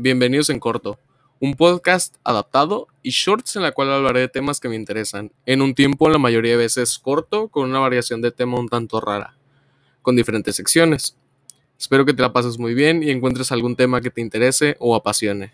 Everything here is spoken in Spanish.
bienvenidos en corto, un podcast adaptado y shorts en la cual hablaré de temas que me interesan, en un tiempo la mayoría de veces corto, con una variación de tema un tanto rara, con diferentes secciones. Espero que te la pases muy bien y encuentres algún tema que te interese o apasione.